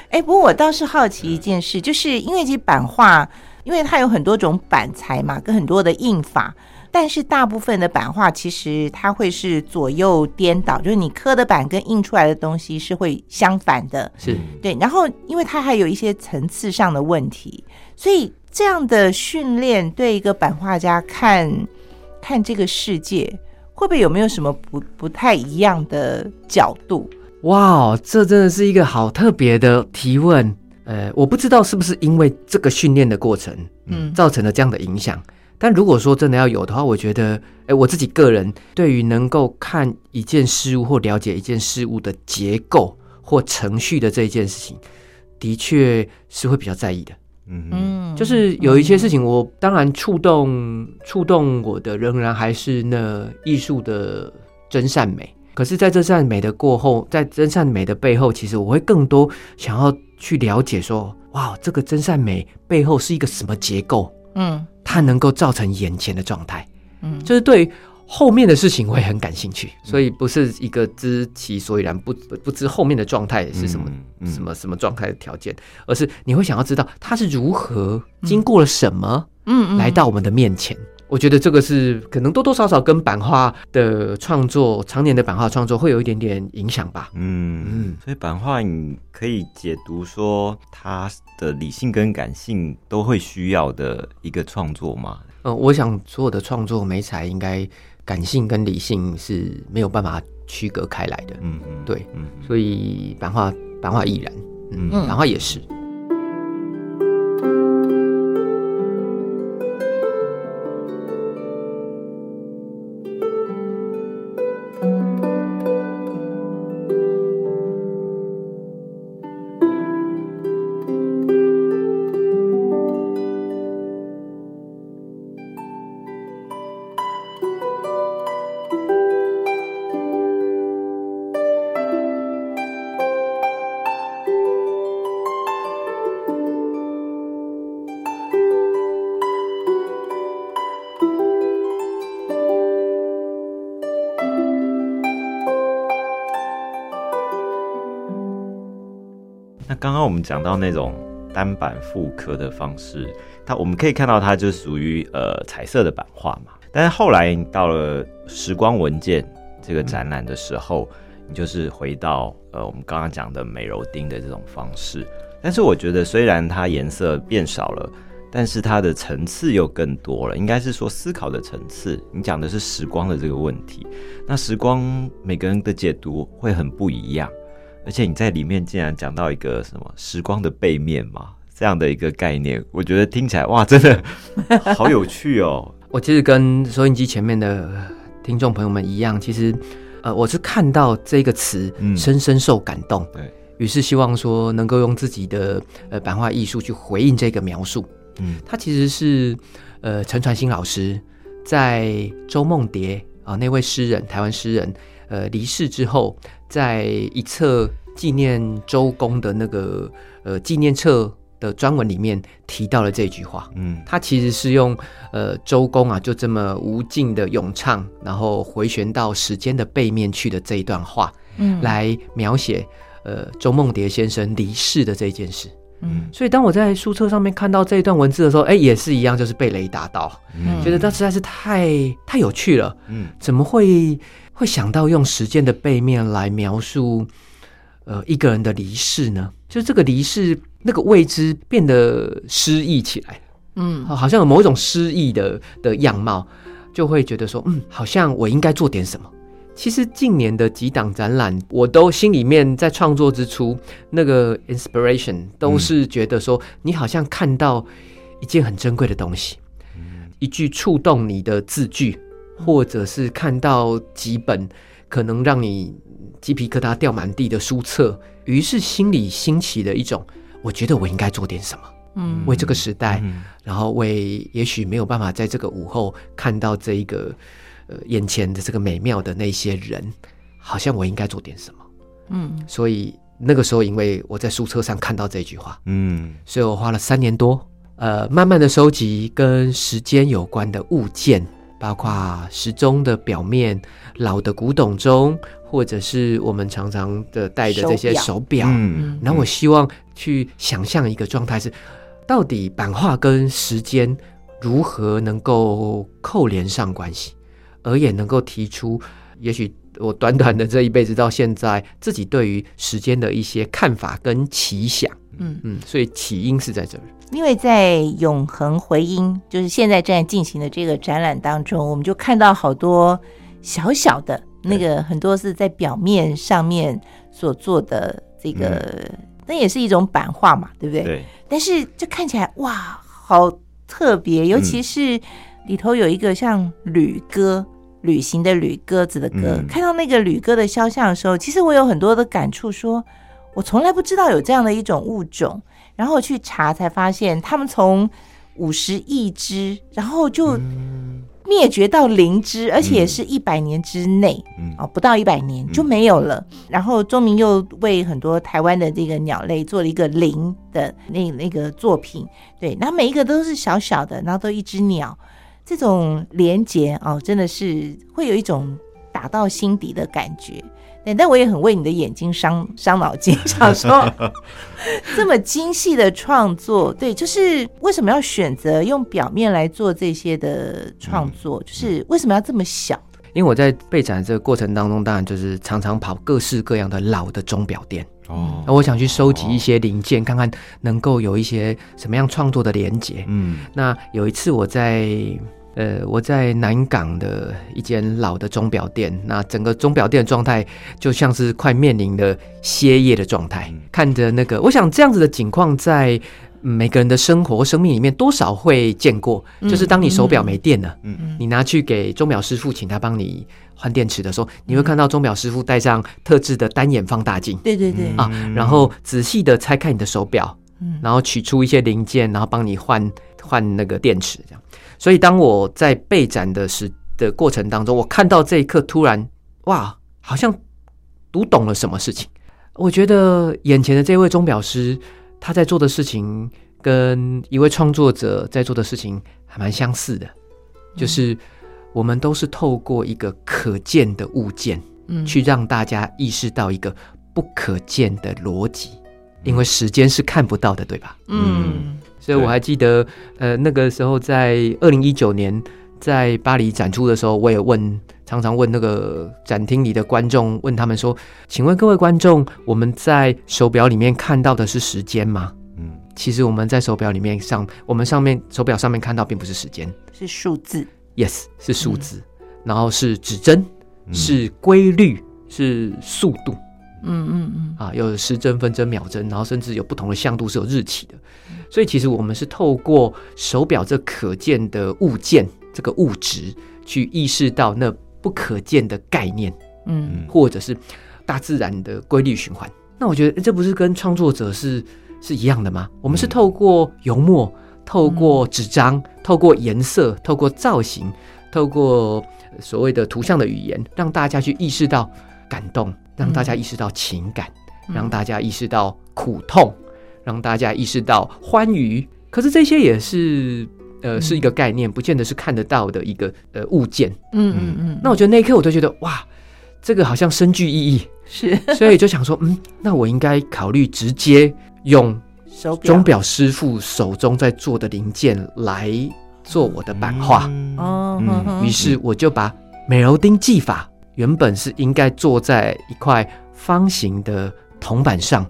哎，不过我倒是好奇一件事，就是因为其实版画，因为它有很多种板材嘛，跟很多的印法，但是大部分的版画其实它会是左右颠倒，就是你刻的版跟印出来的东西是会相反的。是对，然后因为它还有一些层次上的问题，所以这样的训练对一个版画家看看这个世界，会不会有没有什么不不太一样的角度？哇，这真的是一个好特别的提问。呃，我不知道是不是因为这个训练的过程嗯造成了这样的影响。但如果说真的要有的话，我觉得，哎，我自己个人对于能够看一件事物或了解一件事物的结构或程序的这一件事情，的确是会比较在意的。嗯，就是有一些事情，我当然触动触动我的，仍然还是那艺术的真善美。可是，在这善美的过后，在真善美的背后，其实我会更多想要去了解说，哇，这个真善美背后是一个什么结构，嗯。它能够造成眼前的状态，嗯，就是对后面的事情会很感兴趣，所以不是一个知其所以然，不不不知后面的状态是什么。嗯嗯。什么什么状态的条件，而是你会想要知道它是如何经过了什么，嗯嗯。来到我们的面前。我觉得这个是可能多多少少跟版画的创作，常年的版画创作会有一点点影响吧。嗯嗯所以版画你可以解读说，它的理性跟感性都会需要的一个创作嘛？嗯、我想所有的创作美彩应该感性跟理性是没有办法区隔开来的，嗯嗯，对，嗯所以版画版画亦然，嗯，嗯版画也是。讲到那种单板复刻的方式，它我们可以看到它就属于呃彩色的版画嘛。但是后来到了时光文件这个展览的时候，你就是回到呃我们刚刚讲的美柔丁的这种方式。但是我觉得虽然它颜色变少了，但是它的层次又更多了，应该是说思考的层次。你讲的是时光的这个问题，那时光每个人的解读会很不一样。而且你在里面竟然讲到一个什么时光的背面嘛，这样的一个概念，我觉得听起来哇，真的 <laughs> 好有趣哦。我其实跟收音机前面的听众朋友们一样，其实呃，我是看到这个词嗯深深受感动，对于是希望说能够用自己的呃版画艺术去回应这个描述。嗯它其实是呃陈传兴老师在周梦蝶啊、那位诗人，台湾诗人呃离世之后，在一册纪念周公的那个呃纪念册的专文里面提到了这句话。嗯。他其实是用呃周公啊，就这么无尽的咏唱，然后回旋到时间的背面去的这一段话，嗯。来描写呃周梦蝶先生离世的这一件事。嗯。所以当我在书册上面看到这一段文字的时候，哎，也是一样，就是被雷打到，嗯。觉得它实在是太太有趣了。嗯。怎么会会想到用时间的背面来描述呃一个人的离世呢？就这个离世那个未知变得诗意起来，嗯好像有某一种诗意的的样貌，就会觉得说，嗯，好像我应该做点什么。其实近年的几档展览，我都心里面在创作之初，那个 inspiration 都是觉得说，你好像看到一件很珍贵的东西，一句触动你的字句，或者是看到几本可能让你鸡皮疙瘩掉满地的书册，于是心里兴起了一种，我觉得我应该做点什么。嗯为这个时代，嗯然后为也许没有办法在这个午后看到这一个呃眼前的这个美妙的那些人，好像我应该做点什么。嗯所以那个时候，因为我在书册上看到这句话，嗯所以我花了三年多，呃，慢慢的收集跟时间有关的物件，包括时钟的表面、老的古董钟，或者是我们常常的戴的这些手表。嗯然后我希望去想象一个状态是，到底版画跟时间如何能够扣连上关系，而也能够提出，也许我短短的这一辈子到现在，自己对于时间的一些看法跟奇想。嗯，嗯，所以起因是在这儿。因为在永恒回音，就是现在正在进行的这个展览当中，我们就看到好多小小的那个，很多是在表面上面所做的这个，那也是一种版画嘛，对不对？对，但是就看起来哇，好特别，尤其是里头有一个像旅鸽。旅行的旅鸽子的鸽，嗯看到那个旅鸽的肖像的时候，其实我有很多的感触说我从来不知道有这样的一种物种，然后去查才发现，他们从五十亿只，然后就灭绝到零只，而且也是一百年之内，嗯哦，不到一百年就没有了。然后钟明又为很多台湾的这个鸟类做了一个零的那那个作品，对，然后每一个都是小小的，然后都一只鸟，这种连结哦，真的是会有一种打到心底的感觉。对，但我也很为你的眼睛伤伤脑筋，<laughs> 想说 <laughs> 这么精细的创作，对，就是为什么要选择用表面来做这些的创作？就是为什么要这么小？因为我在备展这个过程当中，当然就是常常跑各式各样的老的钟表店，哦那我想去收集一些零件，看看能够有一些什么样创作的连接。嗯那有一次我在呃我在南港的一间老的钟表店，那整个钟表店的状态就像是快面临了歇业的状态，嗯。看着那个，我想这样子的情况在。嗯每个人的生活、生命里面多少会见过，嗯。就是当你手表没电了，嗯。你拿去给钟表师傅，请他帮你换电池的时候，你会看到钟表师傅戴上特制的单眼放大镜对对对，啊，然后仔细的拆开你的手表，嗯。然后取出一些零件，然后帮你换换那个电池，这样。所以当我在备展的时的过程当中，我看到这一刻，突然哇，好像读懂了什么事情。我觉得眼前的这位钟表师，他在做的事情跟一位创作者在做的事情还蛮相似的，就是我们都是透过一个可见的物件，嗯去让大家意识到一个不可见的逻辑，因为时间是看不到的，对吧？嗯所以我还记得，呃，那个时候在二零一九年在巴黎展出的时候，我也问，常常问那个展厅里的观众，问他们说：“请问各位观众，我们在手表里面看到的是时间吗？嗯？”其实我们在手表里面上，我们上面手表上面看到并不是时间。是数字，，yes 是数字，然后是指针，嗯。是规律，是速度。嗯嗯嗯啊，有时针、分针、秒针，然后甚至有不同的向度是有日期的。所以其实我们是透过手表这可见的物件、这个物质，去意识到那不可见的概念，嗯或者是大自然的规律循环。那我觉得诶这不是跟创作者是是一样的吗？我们是透过油墨、透过纸张、透过颜色、透过造型、透过呃所谓的图像的语言，让大家去意识到感动，让大家意识到情感，嗯。让大家意识到苦痛，让大家意识到欢愉。可是这些也是呃是一个概念，不见得是看得到的一个呃物件。嗯嗯嗯，那我觉得那一刻我就觉得哇，这个好像深具意义，是。所以就想说，嗯，那我应该考虑直接用钟表师傅手中在做的零件来做我的版画。哦，于是我就把美柔丁技法原本是应该坐在一块方形的铜板上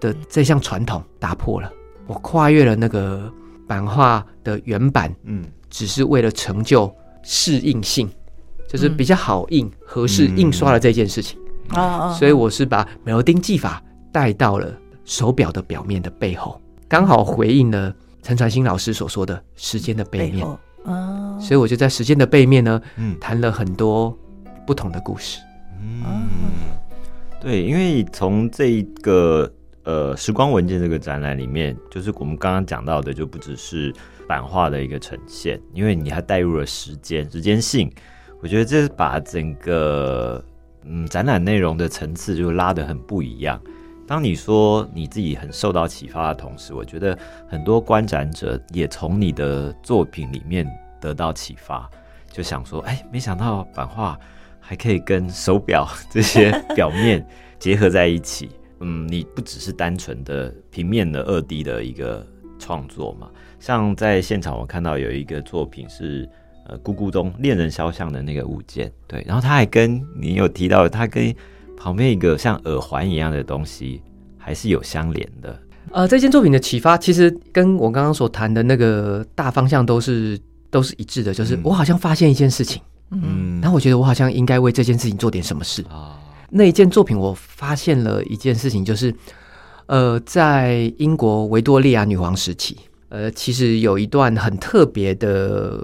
的这项传统打破了，我跨越了那个版画的原版，嗯。只是为了成就适应性，就是嗯。比较好印、合适印刷的这件事情。哦哦，所以我是把美罗丁技法带到了手表的表面的背后，刚好回应了陈传兴老师所说的时间的背面。后。哦，所以我就在时间的背面呢，嗯。谈了很多不同的故事。嗯，对，因为从这一个呃时光文件这个展览里面，就是我们刚刚讲到的，就不只是版画的一个呈现，因为你还带入了时间、时间性，我觉得这把整个嗯展览内容的层次就拉得很不一样。当你说你自己很受到启发的同时，我觉得很多观展者也从你的作品里面得到启发，就想说，哎，没想到版画还可以跟手表 <laughs> 这些表面 <laughs> 结合在一起。嗯，你不只是单纯的平面的二 D 的一个创作嘛，像在现场我看到有一个作品是呃咕咕咚恋人肖像的那个物件，对，然后它还跟你有提到，它跟旁边一个像耳环一样的东西还是有相连的。呃，这件作品的启发其实跟我刚刚所谈的那个大方向都是都是一致的，就是嗯我好像发现一件事情，嗯嗯然后我觉得我好像应该为这件事情做点什么事。啊，那一件作品，我发现了一件事情，就是呃，在英国维多利亚女王时期，呃，其实有一段很特别的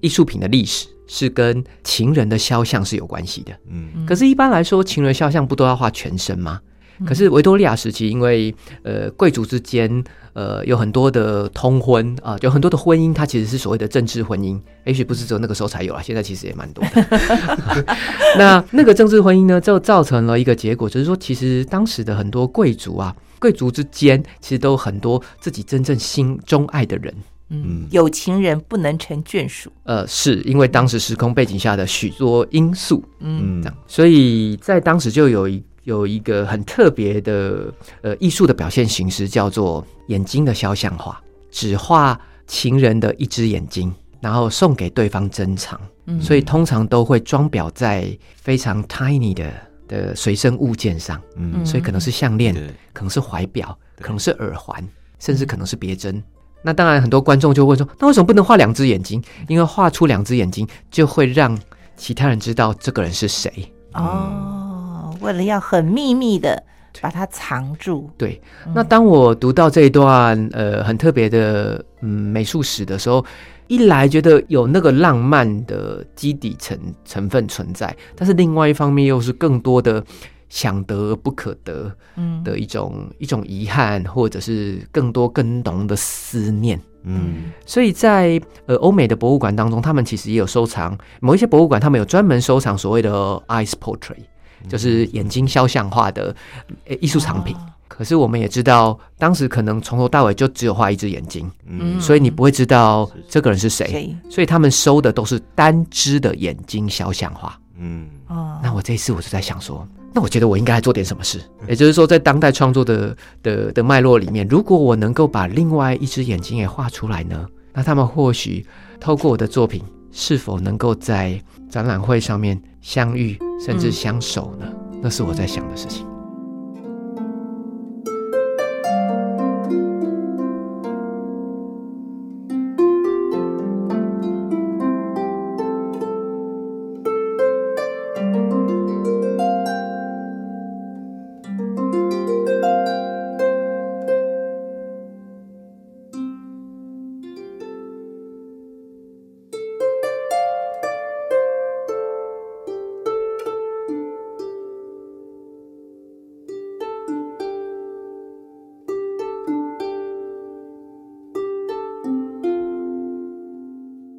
艺术品的历史，是跟情人的肖像是有关系的。嗯可是，一般来说，情人肖像不都要画全身吗？可是维多利亚时期，因为呃贵族之间呃有很多的通婚啊、有很多的婚姻，它其实是所谓的政治婚姻，也许不是只有那个时候才有啊，现在其实也蛮多的。<laughs> 那 <laughs> 那个政治婚姻呢，就造成了一个结果，就是说，其实当时的很多贵族啊，贵族之间其实都有很多自己真正心中爱的人。嗯，有情人不能成眷属，呃，是因为当时时空背景下的许多因素，嗯嗯这样，所以在当时就有一有一个很特别的呃艺术的表现形式，叫做眼睛的肖像画，只画情人的一只眼睛，然后送给对方珍藏，嗯。所以通常都会装裱在非常 tiny 的的随身物件上，嗯。所以可能是项链，可能是怀表，可能是耳环，甚至可能是别针。那当然，很多观众就问说：“那为什么不能画两只眼睛？因为画出两只眼睛，就会让其他人知道这个人是谁。哦，为了要很秘密的把它藏住，对，那当我读到这一段呃很特别的嗯美术史的时候，一来觉得有那个浪漫的基底成成分存在，但是另外一方面又是更多的想得而不可得嗯。的一种一种遗憾，或者是更多更浓的思念。嗯。所以在呃欧美的博物馆当中，他们其实也有收藏某一些博物馆，他们有专门收藏所谓的 eyes portrait，就是眼睛肖像画的呃艺术藏品。哦可是我们也知道，当时可能从头到尾就只有画一只眼睛，嗯所以你不会知道这个人是谁。所以他们收的都是单只的眼睛肖像画。嗯哦，那我这一次我就在想说，那我觉得我应该做点什么事。也就是说，在当代创作的的的脉络里面，如果我能够把另外一只眼睛也画出来呢，那他们或许透过我的作品，是否能够在展览会上面相遇，甚至嗯相守呢？那是我在想的事情。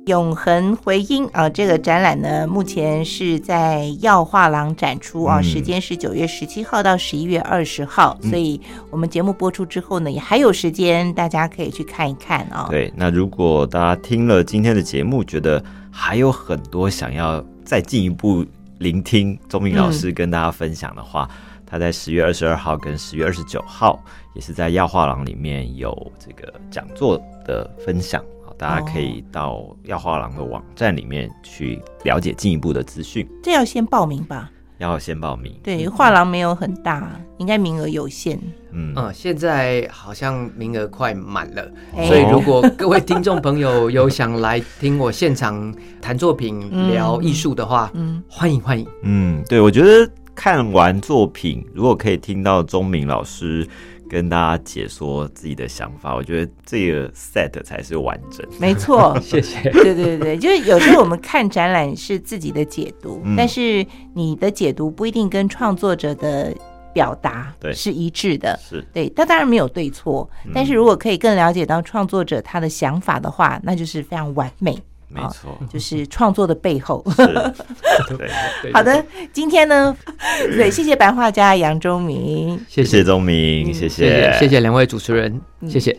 永恒回音啊，这个展览呢，目前是在耀画廊展出啊，嗯时间是九月十七号到十一月二十号，嗯所以我们节目播出之后呢，也还有时间，大家可以去看一看啊。对，那如果大家听了今天的节目，觉得还有很多想要再进一步聆听钟明老师跟大家分享的话，他在十月二十二号跟十月二十九号也是在耀画廊里面有这个讲座的分享。好大家可以到要画廊的网站里面去了解进一步的资讯。这要先报名吧？要先报名。对，画廊没有很大，应该名额有限。嗯，嗯，现在好像名额快满了，哎所以如果各位听众朋友有想来听我现场谈作品、嗯聊艺术的话，嗯，欢迎欢迎。嗯，对，我觉得看完作品，如果可以听到钟明老师跟大家解说自己的想法，我觉得这个 set 才是完整。没错。<laughs> 谢谢。对对对，就是有时候我们看展览是自己的解读，嗯但是你的解读不一定跟创作者的表达对是一致的。是，对，但当然没有对错，嗯但是如果可以更了解到创作者他的想法的话，那就是非常完美，没错，就是创作的背后。<laughs> 是，对，对好，的，今天呢，<laughs> 对，谢谢白画家杨忠明。谢谢谢谢钟明，谢谢谢谢谢两位主持人，谢谢。